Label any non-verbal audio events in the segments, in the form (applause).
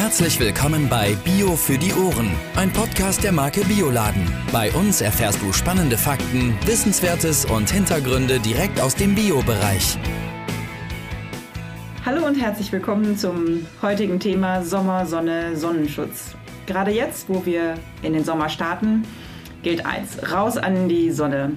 Herzlich willkommen bei Bio für die Ohren, ein Podcast der Marke Bioladen. Bei uns erfährst du spannende Fakten, Wissenswertes und Hintergründe direkt aus dem Bio-Bereich. Hallo und herzlich willkommen zum heutigen Thema Sommer, Sonne, Sonnenschutz. Gerade jetzt, wo wir in den Sommer starten, gilt eins: raus an die Sonne.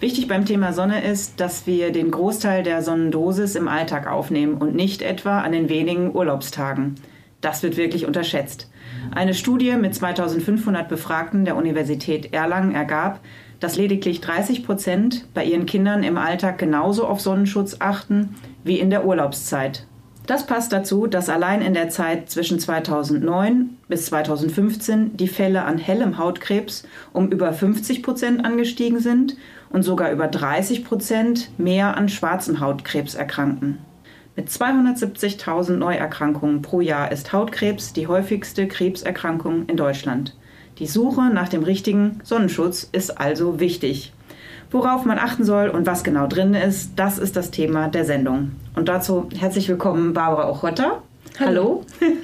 Wichtig beim Thema Sonne ist, dass wir den Großteil der Sonnendosis im Alltag aufnehmen und nicht etwa an den wenigen Urlaubstagen. Das wird wirklich unterschätzt. Eine Studie mit 2500 Befragten der Universität Erlangen ergab, dass lediglich 30 Prozent bei ihren Kindern im Alltag genauso auf Sonnenschutz achten wie in der Urlaubszeit. Das passt dazu, dass allein in der Zeit zwischen 2009 bis 2015 die Fälle an hellem Hautkrebs um über 50 Prozent angestiegen sind und sogar über 30 Prozent mehr an schwarzem Hautkrebs erkrankten. Mit 270.000 Neuerkrankungen pro Jahr ist Hautkrebs die häufigste Krebserkrankung in Deutschland. Die Suche nach dem richtigen Sonnenschutz ist also wichtig. Worauf man achten soll und was genau drin ist, das ist das Thema der Sendung. Und dazu herzlich willkommen Barbara Ochotta. Hallo. Hallo,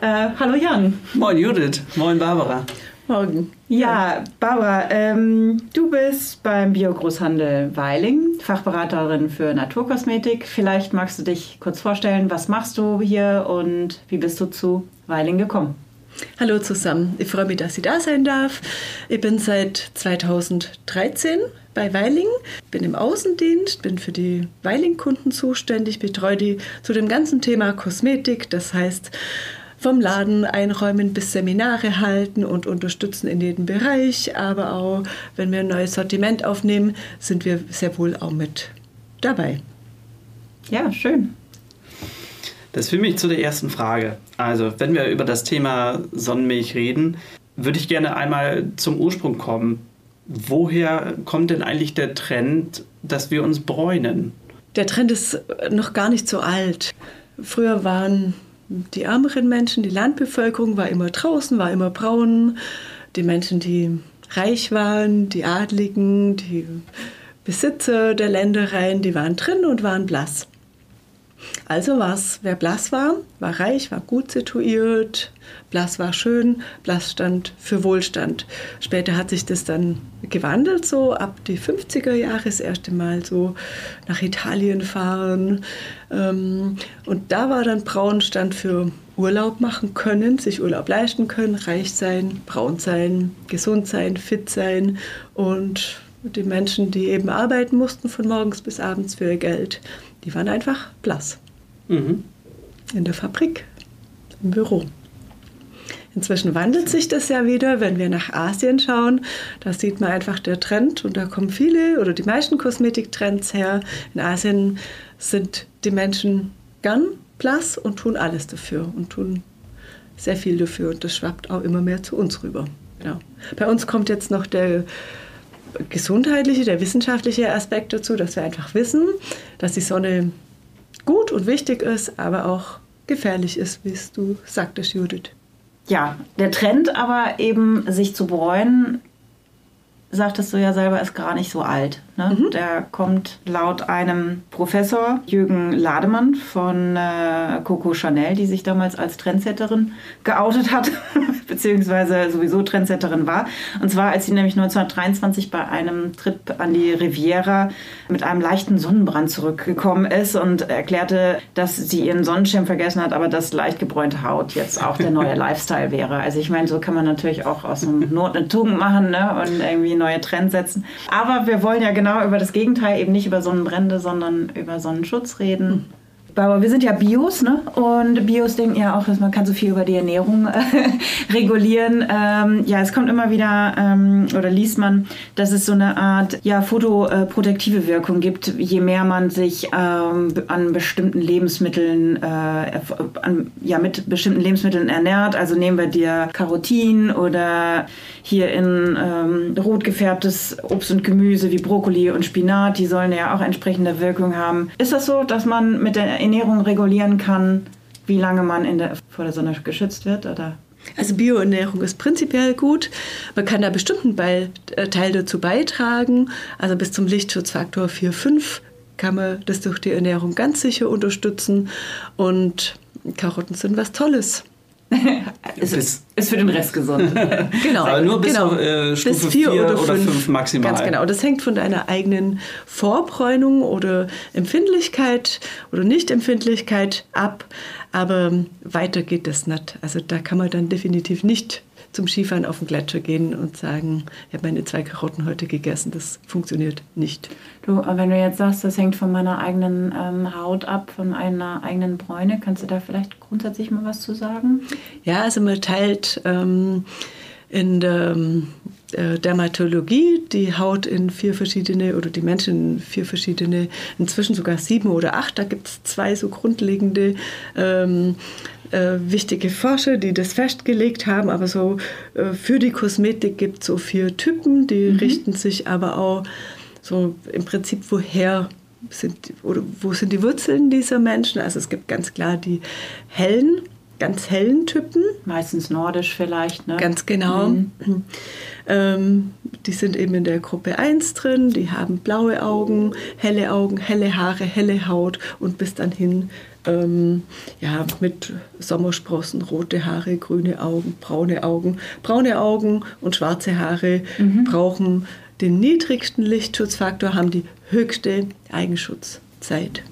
(laughs) äh, hallo Jan. Moin Judith. Moin Barbara. Morgen. Ja, Barbara, ähm, du bist beim Biogroßhandel Weiling, Fachberaterin für Naturkosmetik. Vielleicht magst du dich kurz vorstellen, was machst du hier und wie bist du zu Weiling gekommen? Hallo zusammen, ich freue mich, dass ich da sein darf. Ich bin seit 2013 bei Weiling, bin im Außendienst, bin für die Weiling-Kunden zuständig, betreue die zu dem ganzen Thema Kosmetik, das heißt vom Laden einräumen bis Seminare halten und unterstützen in jedem Bereich. Aber auch wenn wir ein neues Sortiment aufnehmen, sind wir sehr wohl auch mit dabei. Ja, schön. Das führt mich zu der ersten Frage. Also, wenn wir über das Thema Sonnenmilch reden, würde ich gerne einmal zum Ursprung kommen. Woher kommt denn eigentlich der Trend, dass wir uns bräunen? Der Trend ist noch gar nicht so alt. Früher waren die ärmeren Menschen, die Landbevölkerung war immer draußen, war immer braun. Die Menschen, die reich waren, die Adligen, die Besitzer der Ländereien, die waren drin und waren blass. Also war es, wer blass war, war reich, war gut situiert, blass war schön, blass stand für Wohlstand. Später hat sich das dann gewandelt, so ab die 50er Jahre das erste Mal so nach Italien fahren. Ähm, und da war dann braun stand für Urlaub machen können, sich Urlaub leisten können, reich sein, braun sein, gesund sein, fit sein und die Menschen, die eben arbeiten mussten von morgens bis abends für ihr Geld, die waren einfach blass. Mhm. In der Fabrik, im Büro. Inzwischen wandelt sich das ja wieder, wenn wir nach Asien schauen. Da sieht man einfach der Trend und da kommen viele oder die meisten Kosmetiktrends her. In Asien sind die Menschen gern blass und tun alles dafür und tun sehr viel dafür und das schwappt auch immer mehr zu uns rüber. Ja. Bei uns kommt jetzt noch der gesundheitliche, der wissenschaftliche Aspekt dazu, dass wir einfach wissen, dass die Sonne gut und wichtig ist, aber auch gefährlich ist, wie es du sagtest, Judith. Ja, der Trend aber eben, sich zu bereuen, sagtest du ja selber, ist gar nicht so alt. Ne? Mhm. Der kommt laut einem Professor, Jürgen Lademann von äh, Coco Chanel, die sich damals als Trendsetterin geoutet hat, (laughs) beziehungsweise sowieso Trendsetterin war. Und zwar, als sie nämlich 1923 bei einem Trip an die Riviera mit einem leichten Sonnenbrand zurückgekommen ist und erklärte, dass sie ihren Sonnenschirm vergessen hat, aber dass leicht gebräunte Haut jetzt auch der neue (laughs) Lifestyle wäre. Also ich meine, so kann man natürlich auch aus einem Not eine Tugend machen ne? und irgendwie neue Trends setzen. Aber wir wollen ja genau über das Gegenteil, eben nicht über Sonnenbrände, sondern über Sonnenschutz reden. Aber wir sind ja Bios, ne? Und Bios denken ja auch, dass man kann so viel über die Ernährung äh, (laughs) regulieren. Ähm, ja, es kommt immer wieder ähm, oder liest man, dass es so eine Art ja fotoprotektive Wirkung gibt, je mehr man sich ähm, an bestimmten Lebensmitteln, äh, an, ja mit bestimmten Lebensmitteln ernährt. Also nehmen wir dir Karotin oder hier in ähm, rot gefärbtes Obst und Gemüse wie Brokkoli und Spinat, die sollen ja auch entsprechende Wirkung haben. Ist das so, dass man mit der Ernährung regulieren kann, wie lange man in der, vor der Sonne geschützt wird? Oder? Also Bioernährung ist prinzipiell gut. Man kann da bestimmten Teil dazu beitragen. Also bis zum Lichtschutzfaktor 4, 5 kann man das durch die Ernährung ganz sicher unterstützen. Und Karotten sind was Tolles. (laughs) ist, ist, ist, für den Rest gesund. (laughs) genau. Aber nur bis genau. auf äh, Stufe bis vier, vier oder, oder fünf, fünf, maximal. Ganz genau. Das hängt von deiner eigenen Vorbräunung oder Empfindlichkeit oder Nichtempfindlichkeit ab. Aber weiter geht das nicht. Also da kann man dann definitiv nicht zum Skifahren auf den Gletscher gehen und sagen, ich habe meine zwei Karotten heute gegessen. Das funktioniert nicht. Du, wenn du jetzt sagst, das hängt von meiner eigenen ähm, Haut ab, von einer eigenen Bräune, kannst du da vielleicht grundsätzlich mal was zu sagen? Ja, also man teilt ähm, in der äh, Dermatologie die Haut in vier verschiedene oder die Menschen in vier verschiedene, inzwischen sogar sieben oder acht. Da gibt es zwei so grundlegende ähm, äh, wichtige Forscher, die das festgelegt haben, aber so äh, für die Kosmetik gibt es so vier Typen, die mhm. richten sich aber auch so im Prinzip woher sind oder wo sind die Wurzeln dieser Menschen? Also es gibt ganz klar die hellen, ganz hellen Typen. Meistens nordisch vielleicht, ne? Ganz genau. Mhm. Ähm, die sind eben in der Gruppe 1 drin, die haben blaue Augen, helle Augen, helle Haare, helle Haut und bis dann hin ähm, ja, mit Sommersprossen, rote Haare, grüne Augen, braune Augen. Braune Augen und schwarze Haare mhm. brauchen den niedrigsten Lichtschutzfaktor, haben die höchste Eigenschutzzeit.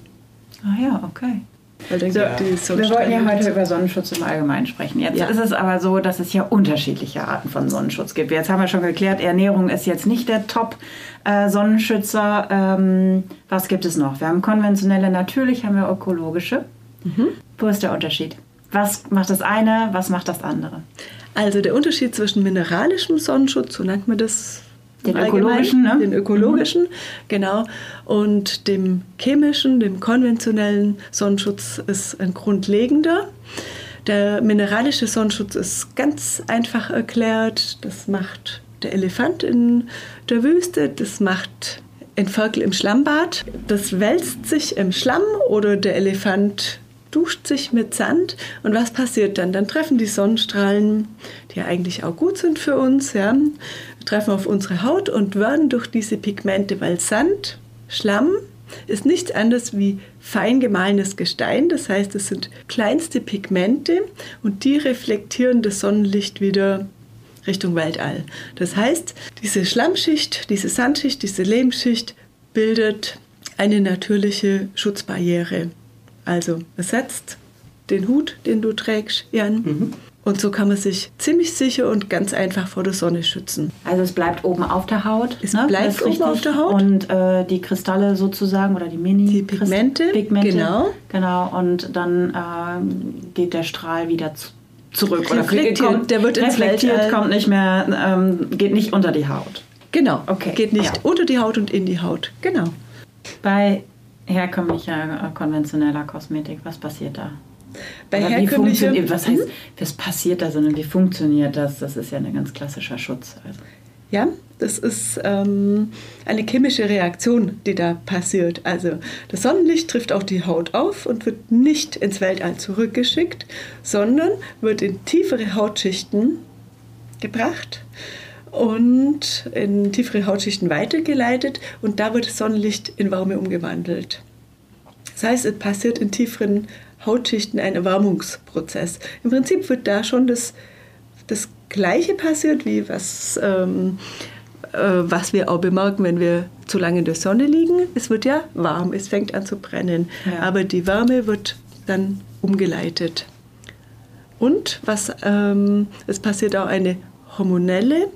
Ah ja, okay. Weil dann so, gibt wir wollten ja heute über Sonnenschutz im Allgemeinen sprechen. Jetzt ja. ist es aber so, dass es ja unterschiedliche Arten von Sonnenschutz gibt. Jetzt haben wir schon geklärt, Ernährung ist jetzt nicht der Top-Sonnenschützer. Ähm, was gibt es noch? Wir haben konventionelle, natürlich haben wir ökologische. Mhm. Wo ist der Unterschied? Was macht das eine, was macht das andere? Also der Unterschied zwischen mineralischem Sonnenschutz, so nennt man das den ökologischen, ne? Den ökologischen, mhm. genau. Und dem chemischen, dem konventionellen Sonnenschutz ist ein grundlegender. Der mineralische Sonnenschutz ist ganz einfach erklärt. Das macht der Elefant in der Wüste, das macht ein Ferkel im Schlammbad. Das wälzt sich im Schlamm oder der Elefant duscht sich mit Sand und was passiert dann? Dann treffen die Sonnenstrahlen, die ja eigentlich auch gut sind für uns, ja, treffen auf unsere Haut und werden durch diese Pigmente, weil Sand, Schlamm ist nichts anderes wie fein gemahlenes Gestein, das heißt, es sind kleinste Pigmente und die reflektieren das Sonnenlicht wieder Richtung Weltall. Das heißt, diese Schlammschicht, diese Sandschicht, diese Lehmschicht bildet eine natürliche Schutzbarriere. Also ersetzt den Hut, den du trägst, Jan. Mhm. Und so kann man sich ziemlich sicher und ganz einfach vor der Sonne schützen. Also es bleibt oben auf der Haut. Es ne? bleibt oben auf der Haut. Und äh, die Kristalle sozusagen oder die Mini die Pigmente, Pigmente genau. Genau. Und dann äh, geht der Strahl wieder zu, zurück. Reflektiert, oder kommt, der wird reflektiert, kommt nicht mehr, ähm, geht nicht unter die Haut. Genau. Okay. Geht nicht ja. unter die Haut und in die Haut. Genau. Bei herkömmlicher, äh, konventioneller Kosmetik, was passiert da? Bei herkömmlicher... Was heißt, was passiert da, sondern wie funktioniert das? Das ist ja ein ganz klassischer Schutz. Also. Ja, das ist ähm, eine chemische Reaktion, die da passiert. Also das Sonnenlicht trifft auch die Haut auf und wird nicht ins Weltall zurückgeschickt, sondern wird in tiefere Hautschichten gebracht und in tiefere Hautschichten weitergeleitet und da wird das Sonnenlicht in Wärme umgewandelt. Das heißt, es passiert in tieferen Hautschichten ein Erwärmungsprozess. Im Prinzip wird da schon das, das Gleiche passiert, wie was, ähm, äh, was wir auch bemerken, wenn wir zu lange in der Sonne liegen. Es wird ja warm, es fängt an zu brennen, ja. aber die Wärme wird dann umgeleitet. Und was, ähm, es passiert auch eine hormonelle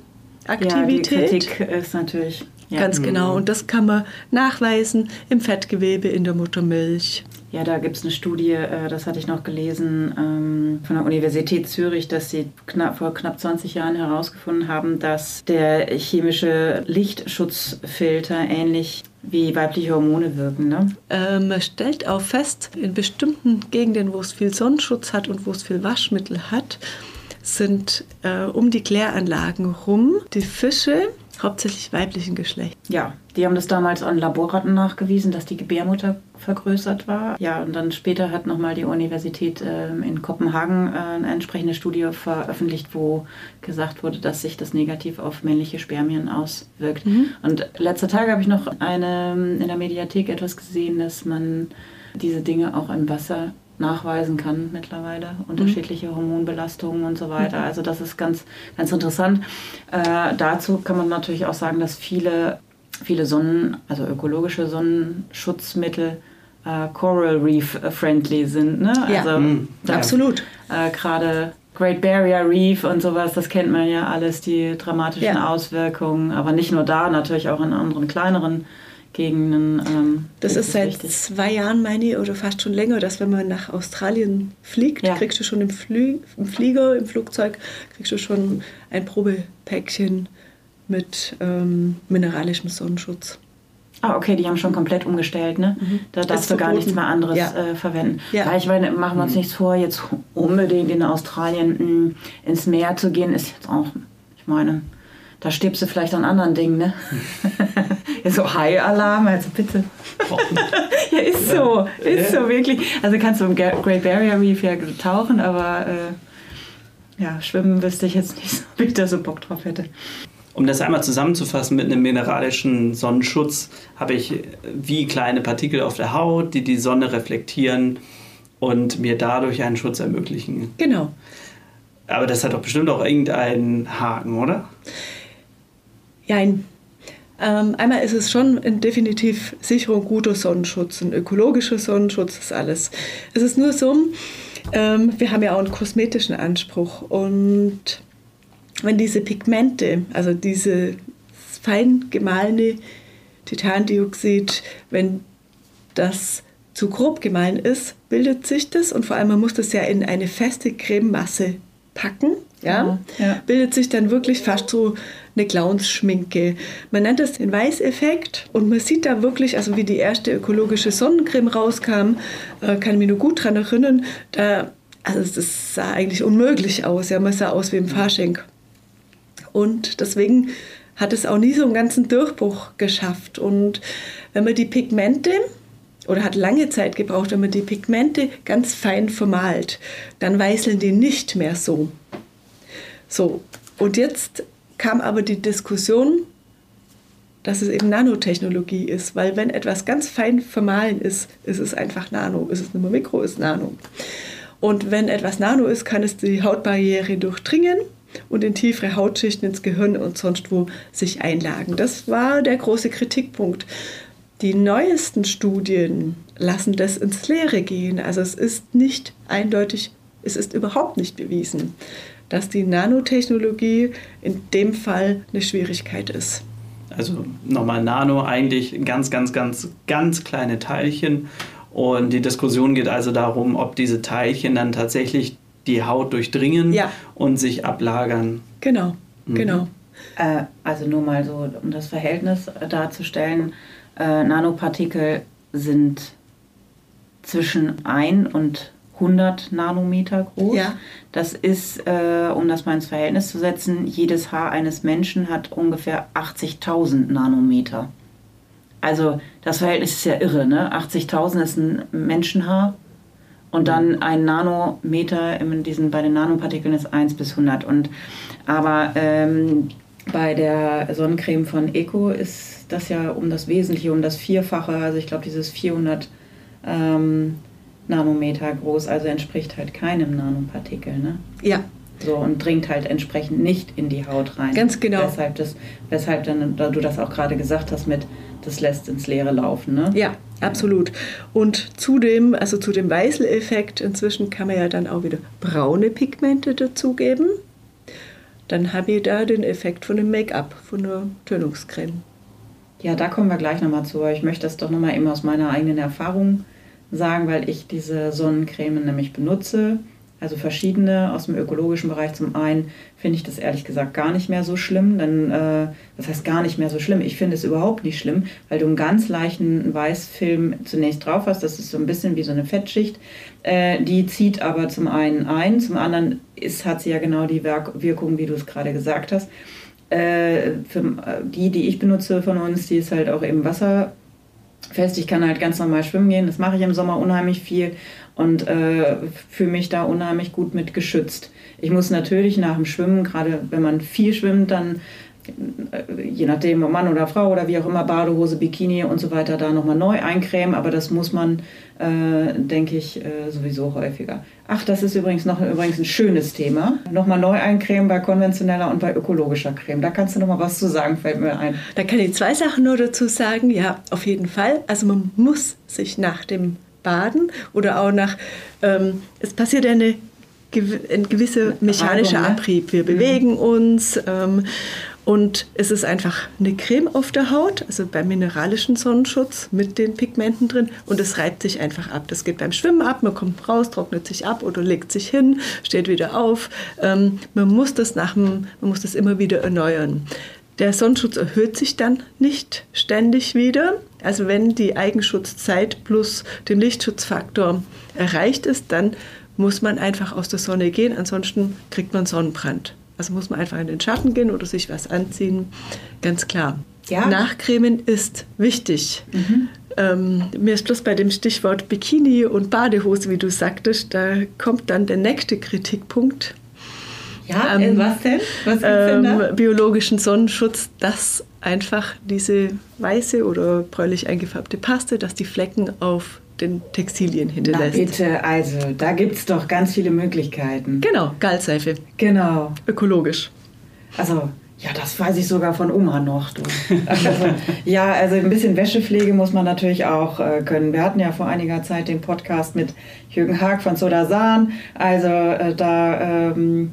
Aktivität. Ja, die Kritik ist natürlich. Ja. Ganz genau. Mhm. Und das kann man nachweisen im Fettgewebe in der Muttermilch. Ja, da gibt es eine Studie, äh, das hatte ich noch gelesen, ähm, von der Universität Zürich, dass sie knapp, vor knapp 20 Jahren herausgefunden haben, dass der chemische Lichtschutzfilter ähnlich wie weibliche Hormone wirken. Ne? Äh, man stellt auch fest, in bestimmten Gegenden, wo es viel Sonnenschutz hat und wo es viel Waschmittel hat, sind äh, um die Kläranlagen rum die Fische hauptsächlich weiblichen Geschlechts. Ja, die haben das damals an Laborratten nachgewiesen, dass die Gebärmutter vergrößert war. Ja, und dann später hat nochmal die Universität äh, in Kopenhagen äh, eine entsprechende Studie veröffentlicht, wo gesagt wurde, dass sich das negativ auf männliche Spermien auswirkt. Mhm. Und letzter Tage habe ich noch eine, in der Mediathek etwas gesehen, dass man diese Dinge auch im Wasser nachweisen kann mittlerweile, unterschiedliche Hormonbelastungen und so weiter. Mhm. Also das ist ganz, ganz interessant. Äh, dazu kann man natürlich auch sagen, dass viele, viele Sonnen, also ökologische Sonnenschutzmittel äh, Coral Reef friendly sind. Ne? Ja. Also Mhm. da- Absolut. äh, gerade Great Barrier Reef und sowas, das kennt man ja alles, die dramatischen Ja. Auswirkungen. Aber nicht nur da, natürlich auch in anderen kleineren Gegenden. Ähm, Das ist seit wichtig. zwei Jahren, meine ich, oder fast schon länger, dass wenn man nach Australien fliegt, Ja. kriegst du schon im, Flü im Flieger, im Flugzeug, kriegst du schon ein Probepäckchen mit ähm, mineralischem Sonnenschutz. Ah, okay, die haben schon komplett umgestellt, ne? Da darfst du gar nichts mehr anderes Ja. äh, verwenden. Ja. Ja, ich meine, machen wir uns nichts vor, jetzt unbedingt in Australien mh, ins Meer zu gehen, ist jetzt auch, ich meine, da stirbst du vielleicht an anderen Dingen, ne? (laughs) ja, so High-Alarm, also bitte. (laughs) ja, ist so, ist so wirklich. Also kannst du im Great Barrier Reef ja tauchen, aber äh, ja, schwimmen wüsste ich jetzt nicht, so, (laughs) ob ich da so Bock drauf hätte. Um das einmal zusammenzufassen, mit einem mineralischen Sonnenschutz habe ich wie kleine Partikel auf der Haut, die die Sonne reflektieren und mir dadurch einen Schutz ermöglichen. Genau. Aber das hat doch bestimmt auch irgendeinen Haken, oder? Jein. Ähm, einmal ist es schon ein definitiv sicherer und guter Sonnenschutz, ein ökologischer Sonnenschutz ist alles. Es ist nur so, ähm, wir haben ja auch einen kosmetischen Anspruch und wenn diese Pigmente, also diese fein gemahlene Titandioxid, wenn das zu grob gemahlen ist, bildet sich das und vor allem man muss das ja in eine feste Crememasse packen, ja, Ja. bildet sich dann wirklich fast so eine Clowns-Schminke. Man nennt das den Weißeffekt und man sieht da wirklich, also wie die erste ökologische Sonnencreme rauskam, äh, kann ich mich nur gut dran erinnern, da, also das sah eigentlich unmöglich aus, ja, man sah aus wie im Fasching. Und deswegen hat es auch nie so einen ganzen Durchbruch geschafft. Und wenn man die Pigmente, oder hat lange Zeit gebraucht, wenn man die Pigmente ganz fein vermalt, dann weißeln die nicht mehr so. So, und jetzt kam aber die Diskussion, dass es eben Nanotechnologie ist, weil wenn etwas ganz fein vermahlen ist, ist es einfach Nano. Ist es nicht mehr Mikro, ist Nano. Und wenn etwas Nano ist, kann es die Hautbarriere durchdringen und in tiefere Hautschichten ins Gehirn und sonst wo sich einlagen. Das war der große Kritikpunkt. Die neuesten Studien lassen das ins Leere gehen. Also es ist nicht eindeutig, es ist überhaupt nicht bewiesen, dass die Nanotechnologie in dem Fall eine Schwierigkeit ist. Also nochmal Nano, eigentlich ganz, ganz, ganz, ganz kleine Teilchen. Und die Diskussion geht also darum, ob diese Teilchen dann tatsächlich die Haut durchdringen Ja. und sich ablagern. Genau, genau. Äh, also nur mal so, um das Verhältnis darzustellen, äh, Nanopartikel sind zwischen 1 und 100 Nanometer groß. Ja. Das ist, äh, um das mal ins Verhältnis zu setzen, jedes Haar eines Menschen hat ungefähr 80.000 Nanometer. Also das Verhältnis ist ja irre, ne? 80.000 ist ein Menschenhaar und dann ein Nanometer in diesen, bei den Nanopartikeln ist 1 bis 100. Und, aber ähm, bei der Sonnencreme von Eco ist das ja um das Wesentliche, um das Vierfache, also ich glaube dieses 400 ähm, Nanometer groß, also entspricht halt keinem Nanopartikel. Ne? Ja, So, und dringt halt entsprechend nicht in die Haut rein. Ganz genau. Weshalb, das, weshalb dann, da du das auch gerade gesagt hast mit, das lässt ins Leere laufen. Ne? ja, absolut. Und zudem, also zu dem Weißel-Effekt, inzwischen kann man ja dann auch wieder braune Pigmente dazugeben. Dann habe ich da den Effekt von dem Make-up, von der Tönungscreme. Ja, da kommen wir gleich nochmal zu. aber Ich möchte das doch nochmal eben aus meiner eigenen Erfahrung sagen, weil ich diese Sonnencreme nämlich benutze. Also verschiedene aus dem ökologischen Bereich. Zum einen finde ich das ehrlich gesagt gar nicht mehr so schlimm. Denn, äh, das heißt gar nicht mehr so schlimm. Ich finde es überhaupt nicht schlimm, weil du einen ganz leichten Weißfilm zunächst drauf hast. Das ist so ein bisschen wie so eine Fettschicht. Äh, die zieht aber zum einen ein, zum anderen ist, hat sie ja genau die Werk Wirkung, wie du es gerade gesagt hast. Äh, für äh, die, die ich benutze von uns, die ist halt auch eben wasserfest. Ich kann halt ganz normal schwimmen gehen. Das mache ich im Sommer unheimlich viel und äh, fühle mich da unheimlich gut mit geschützt. Ich muss natürlich nach dem Schwimmen, gerade wenn man viel schwimmt, dann je nachdem, ob Mann oder Frau oder wie auch immer, Badehose, Bikini und so weiter, da nochmal neu eincremen. Aber das muss man, äh, denke ich, äh, sowieso häufiger. Ach, das ist übrigens noch übrigens ein schönes Thema. Nochmal neu eincremen bei konventioneller und bei ökologischer Creme. Da kannst du nochmal was zu sagen, fällt mir ein. Da kann ich zwei Sachen nur dazu sagen. Ja, auf jeden Fall. Also man muss sich nach dem Baden oder auch nach, ähm, es passiert eine ein gewisser mechanischer ne? Abrieb. Wir mhm. bewegen uns ähm, und es ist einfach eine Creme auf der Haut, also beim mineralischen Sonnenschutz mit den Pigmenten drin und es reibt sich einfach ab. Das geht beim Schwimmen ab, man kommt raus, trocknet sich ab oder legt sich hin, steht wieder auf. Ähm, man, muss das nach dem, man muss das immer wieder erneuern. Der Sonnenschutz erhöht sich dann nicht ständig wieder. Also wenn die Eigenschutzzeit plus dem Lichtschutzfaktor erreicht ist, dann muss man einfach aus der Sonne gehen, ansonsten kriegt man Sonnenbrand. Also muss man einfach in den Schatten gehen oder sich was anziehen, ganz klar. Ja. Nachcremen ist wichtig. Mhm. Ähm, mir ist bloß bei dem Stichwort Bikini und Badehose, wie du sagtest, da kommt dann der nächste Kritikpunkt. Ja, ähm, was denn? Was ähm, denn biologischen Sonnenschutz, dass einfach diese weiße oder bräulich eingefärbte Paste, dass die Flecken auf den Textilien hinterlässt. Na bitte, also da gibt es doch ganz viele Möglichkeiten. Genau, Galseife. Genau. Ökologisch. Also, ja, das weiß ich sogar von Oma noch. Also, ja, also ein bisschen Wäschepflege muss man natürlich auch äh, können. Wir hatten ja vor einiger Zeit den Podcast mit Jürgen Haag von Sodasan. Also äh, da ähm,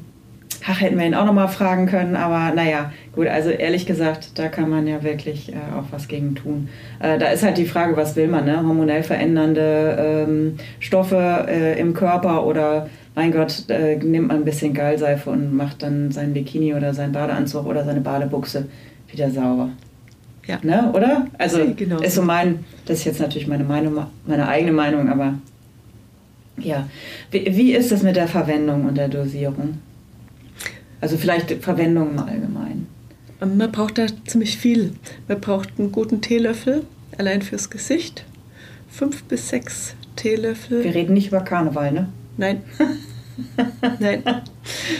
ach, hätten wir ihn auch noch mal fragen können, aber naja, gut, also ehrlich gesagt, da kann man ja wirklich äh, auch was gegen tun. Äh, da ist halt die Frage, was will man, ne? Hormonell verändernde ähm, Stoffe äh, im Körper oder mein Gott, äh, nimmt man ein bisschen Gallseife und macht dann sein Bikini oder seinen Badeanzug oder seine Badebuchse wieder sauber. Ja. Ne, oder? Also genau. ist so mein, das ist jetzt natürlich meine Meinung, meine eigene Meinung, aber ja. Wie, wie ist es mit der Verwendung und der Dosierung? Also vielleicht Verwendung im Allgemeinen. Man braucht da ziemlich viel. Man braucht einen guten Teelöffel, allein fürs Gesicht. Fünf bis sechs Teelöffel. Wir reden nicht über Karneval, ne? Nein. (laughs) Nein.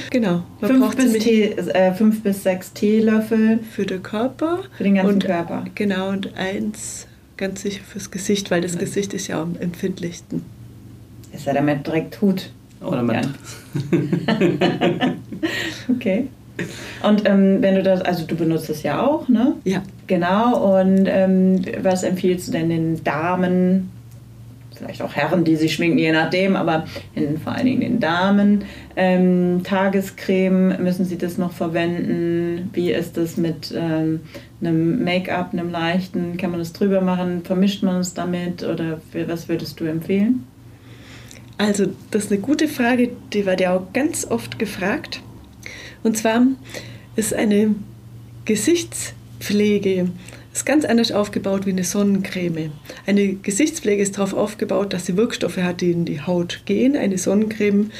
Genau. Man fünf, bis Tee, äh, fünf bis sechs Teelöffel. Für den Körper. Für den ganzen und, Körper. Genau, und eins ganz sicher fürs Gesicht, weil das ja. Gesicht ist ja am empfindlichsten. Ist ja damit direkt Hut. Oder man. (laughs) okay. Und ähm, wenn du das, also du benutzt es ja auch, ne? Ja. Genau. Und ähm, was empfiehlst du denn den Damen, vielleicht auch Herren, die sich schminken, je nachdem, aber in, vor allen Dingen den Damen? Ähm, Tagescreme, müssen sie das noch verwenden? Wie ist das mit ähm, einem Make-up, einem leichten? Kann man das drüber machen? Vermischt man es damit? Oder was würdest du empfehlen? Also, das ist eine gute Frage, die wird ja auch ganz oft gefragt. Und zwar ist eine Gesichtspflege ist ganz anders aufgebaut wie eine Sonnencreme. Eine Gesichtspflege ist darauf aufgebaut, dass sie Wirkstoffe hat, die in die Haut gehen. Eine Sonnencreme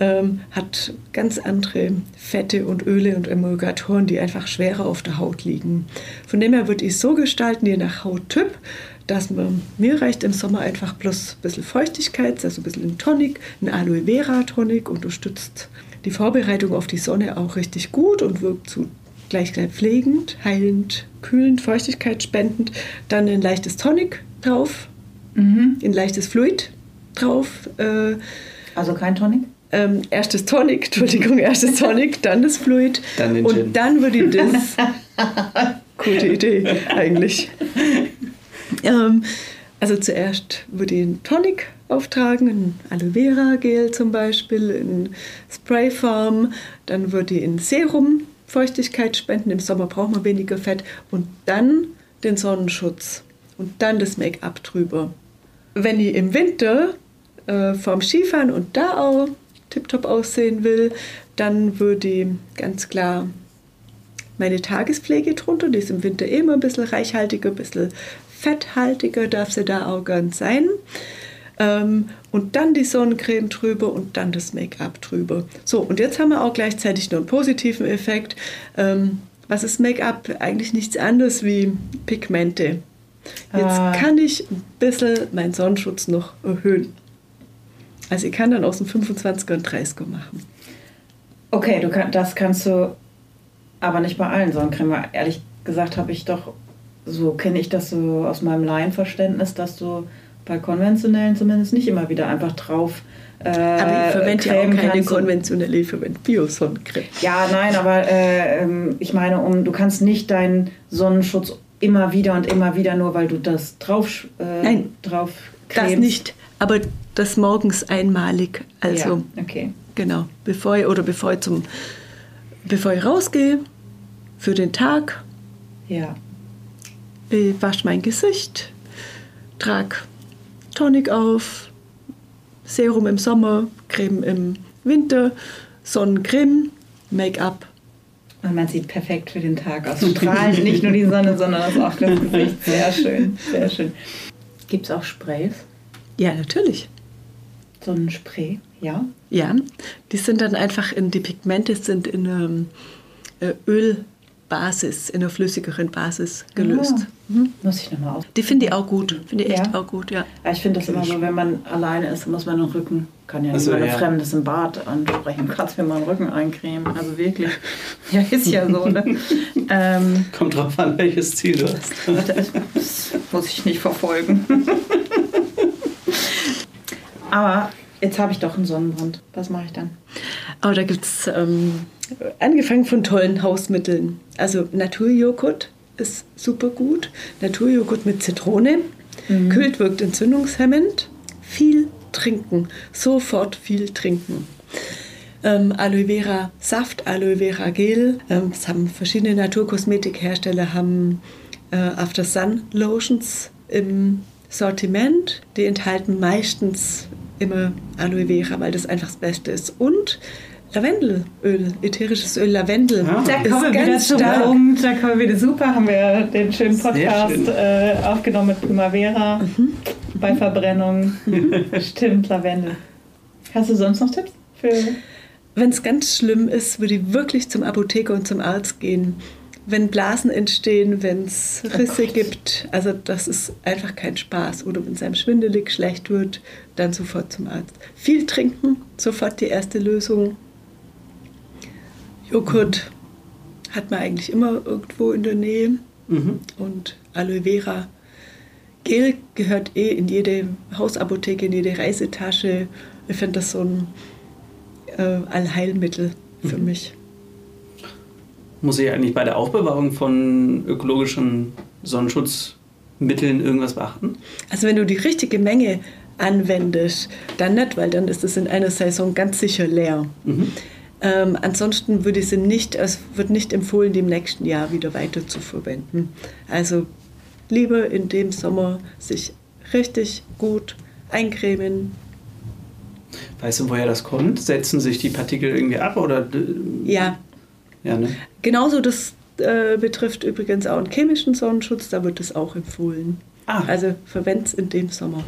ähm, hat ganz andere Fette und Öle und Emulgatoren, die einfach schwerer auf der Haut liegen. Von dem her würde ich so gestalten, je nach Hauttyp, dass man, mir reicht im Sommer einfach bloß ein bisschen Feuchtigkeit, also ein bisschen ein Tonic, ein Aloe Vera Tonic, unterstützt die Vorbereitung auf die Sonne auch richtig gut und wirkt zu gleich pflegend, heilend, kühlend, Feuchtigkeit spendend. Dann ein leichtes Tonic drauf, mhm. ein leichtes Fluid drauf. Äh, also kein Tonic? Ähm, erstes Tonic, Entschuldigung, erstes Tonic, dann das Fluid. Dann den und Gin. dann würde ich das. (laughs) Gute Idee, eigentlich. Ähm, also zuerst würde ich einen Tonic auftragen, ein Aloe Vera Gel zum Beispiel, in Sprayform, dann würde ich in Serum Feuchtigkeit spenden, im Sommer braucht man weniger Fett. Und dann den Sonnenschutz. Und dann das Make-up drüber. Wenn ich im Winter äh, vorm Skifahren und da auch tiptop aussehen will, dann würde ich ganz klar meine Tagespflege drunter, die ist im Winter immer ein bisschen reichhaltiger, ein bisschen fetthaltiger darf sie da auch ganz sein. Ähm, und dann die Sonnencreme drüber und dann das Make-up drüber. So, und jetzt haben wir auch gleichzeitig noch einen positiven Effekt. Ähm, was ist Make-up? Eigentlich nichts anderes wie Pigmente. Jetzt ah. kann ich ein bisschen meinen Sonnenschutz noch erhöhen. Also ich kann dann aus dem 25er und 30er machen. Okay, du kann, das kannst du aber nicht bei allen Sonnencreme. Ehrlich gesagt habe ich doch, so kenne ich das so aus meinem Laienverständnis, dass du bei konventionellen zumindest nicht immer wieder einfach drauf äh, Aber ich verwende ja auch keine konventionelle, ich verwende Bio-Sonnencreme. Ja, nein, aber äh, ähm, ich meine, um, du kannst nicht deinen Sonnenschutz immer wieder und immer wieder, nur weil du das drauf, äh, Nein, drauf Das cremst. nicht, aber das morgens einmalig. Also ja, okay. genau, bevor ich, oder bevor ich zum bevor ich rausgehe für den Tag, Ja. Ich wasche mein Gesicht, trage Tonic auf, Serum im Sommer, Creme im Winter, Sonnencreme, Make-up. Und man sieht perfekt für den Tag aus. Strahlen nicht nur die Sonne, sondern auch das Gesicht. Sehr schön, sehr schön. Gibt es auch Sprays? Ja, natürlich. Sonnenspray, ja. Ja, die sind dann einfach in, die Pigmente sind in ähm, äh, Ölbasis, in einer flüssigeren Basis gelöst. Ah. Muss ich nochmal aus. Die finde ich auch gut, finde ich echt Ja. auch gut, ja. Ja, ich finde das immer so, wenn man alleine ist, muss man den Rücken, kann ja Ach so, niemand ja. Fremdes im Bad ansprechen. Kannst mir mal den Rücken eincremen. Also wirklich. Ja, ist ja so, ne? (laughs) ähm, Kommt drauf an, welches Ziel du hast. das muss ich nicht verfolgen. (laughs) Aber jetzt habe ich doch einen Sonnenbrand. Was mache ich dann? Aber da gibt es ähm, angefangen von tollen Hausmitteln. Also Naturjoghurt ist super gut. Naturjoghurt mit Zitrone. Kühlt wirkt entzündungshemmend. Viel trinken. Sofort viel trinken. Ähm, Aloe Vera Saft, Aloe Vera Gel. Ähm, es haben verschiedene Naturkosmetikhersteller haben äh, After Sun Lotions im Sortiment. Die enthalten meistens immer Aloe Vera, weil das einfach das Beste ist. Und Lavendelöl, ätherisches Öl Lavendel. Ah. Da ist kommen wir wieder ganz zum stark. Punkt. Da kommen wir wieder super. Haben wir den schönen Podcast schön. äh, aufgenommen mit Primavera bei Verbrennung. (laughs) Stimmt, Lavendel. Hast du sonst noch Tipps? Für Wenn es ganz schlimm ist, würde ich wirklich zum Apotheker und zum Arzt gehen. Wenn Blasen entstehen, wenn es Risse gibt, also das ist einfach kein Spaß. Oder wenn es einem schwindelig schlecht wird, dann sofort zum Arzt. Viel trinken, sofort die erste Lösung. Joghurt hat man eigentlich immer irgendwo in der Nähe. Mhm. Und Aloe Vera Gel gehört eh in jede Hausapotheke, in jede Reisetasche. Ich finde das so ein äh, Allheilmittel für mich. Muss ich eigentlich bei der Aufbewahrung von ökologischen Sonnenschutzmitteln irgendwas beachten? Also wenn du die richtige Menge anwendest, dann nicht, weil dann ist es in einer Saison ganz sicher leer. Mhm. Ähm, ansonsten würde ich sie nicht, es wird nicht empfohlen, die im nächsten Jahr wieder weiter zu verwenden. Also lieber in dem Sommer sich richtig gut eincremen. Weißt du, woher das kommt? Setzen sich die Partikel irgendwie ab oder? Ja, Ja, ne? genauso das äh, betrifft übrigens auch einen chemischen Sonnenschutz, da wird es auch empfohlen. Ah. Also verwend es in dem Sommer.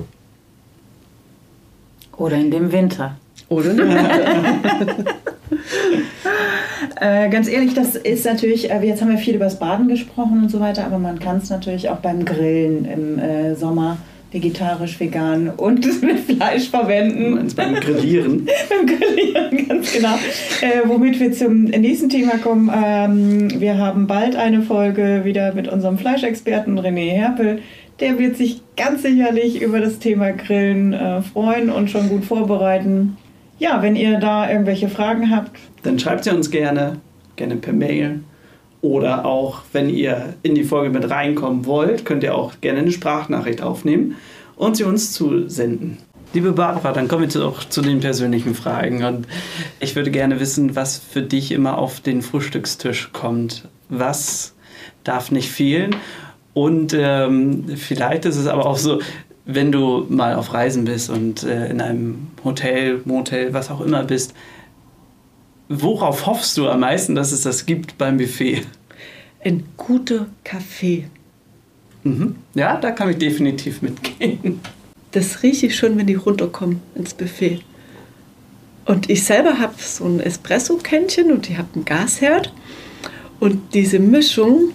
Oder in dem Winter. Oder nicht? (laughs) Äh, ganz ehrlich, das ist natürlich, äh, jetzt haben wir viel über das Baden gesprochen und so weiter, aber man kann es natürlich auch beim Grillen im äh, Sommer vegetarisch, vegan und (laughs) mit Fleisch verwenden. beim Grillieren? (laughs) Beim Grillieren, ganz genau. Äh, womit wir zum nächsten Thema kommen. Ähm, wir haben bald eine Folge wieder mit unserem Fleischexperten René Herpel. Der wird sich ganz sicherlich über das Thema Grillen äh, freuen und schon gut vorbereiten. Ja, wenn ihr da irgendwelche Fragen habt, Dann schreibt sie uns gerne, gerne per Mail. Oder auch, wenn ihr in die Folge mit reinkommen wollt, könnt ihr auch gerne eine Sprachnachricht aufnehmen und sie uns zusenden. Liebe Barbara, dann kommen wir zu, auch zu den persönlichen Fragen. Und ich würde gerne wissen, was für dich immer auf den Frühstückstisch kommt. Was darf nicht fehlen? Und ähm, vielleicht ist es aber auch so, wenn du mal auf Reisen bist und äh, in einem Hotel, Motel, was auch immer bist, worauf hoffst du am meisten, dass es das gibt beim Buffet? Ein guter Kaffee. Mhm. Ja, da kann ich definitiv mitgehen. Das rieche ich schon, wenn die runterkommen ins Buffet. Und ich selber habe so ein Espresso-Kännchen und ich habe einen Gasherd. Und diese Mischung,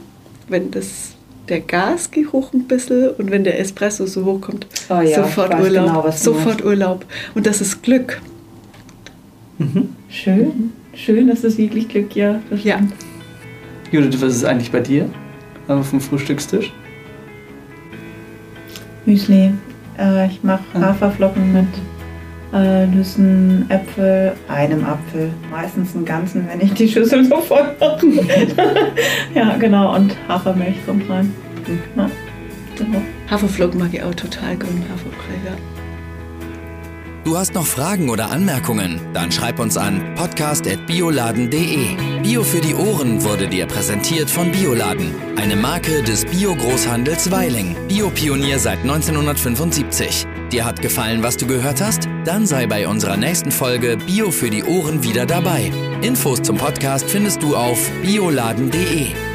wenn das der Gasgeruch ein bisschen und wenn der Espresso so hochkommt, Oh ja, sofort Urlaub. genau, sofort meinst. Urlaub. Und das ist Glück. Schön, schön, das ist wirklich Glück, ja. Das Ja. stimmt. Judith, was ist eigentlich bei dir auf dem Frühstückstisch? Müsli. Äh, ich mache Ah. Haferflocken mit äh, Nüssen, Äpfel, einem Apfel. Meistens einen ganzen, wenn ich die Schüssel (laughs) so voll mache. (laughs) ja, genau. Und Hafermilch kommt rein. Ja, genau. Haferflocken mag ich auch total gern, Haferbrei, ja. Du hast noch Fragen oder Anmerkungen? Dann schreib uns an podcast.bioladen.de. Bio für die Ohren wurde dir präsentiert von Bioladen, eine Marke des Bio-Großhandels Weiling. Biopionier seit 1975. Dir hat gefallen, was du gehört hast? Dann sei bei unserer nächsten Folge Bio für die Ohren wieder dabei. Infos zum Podcast findest du auf bioladen.de.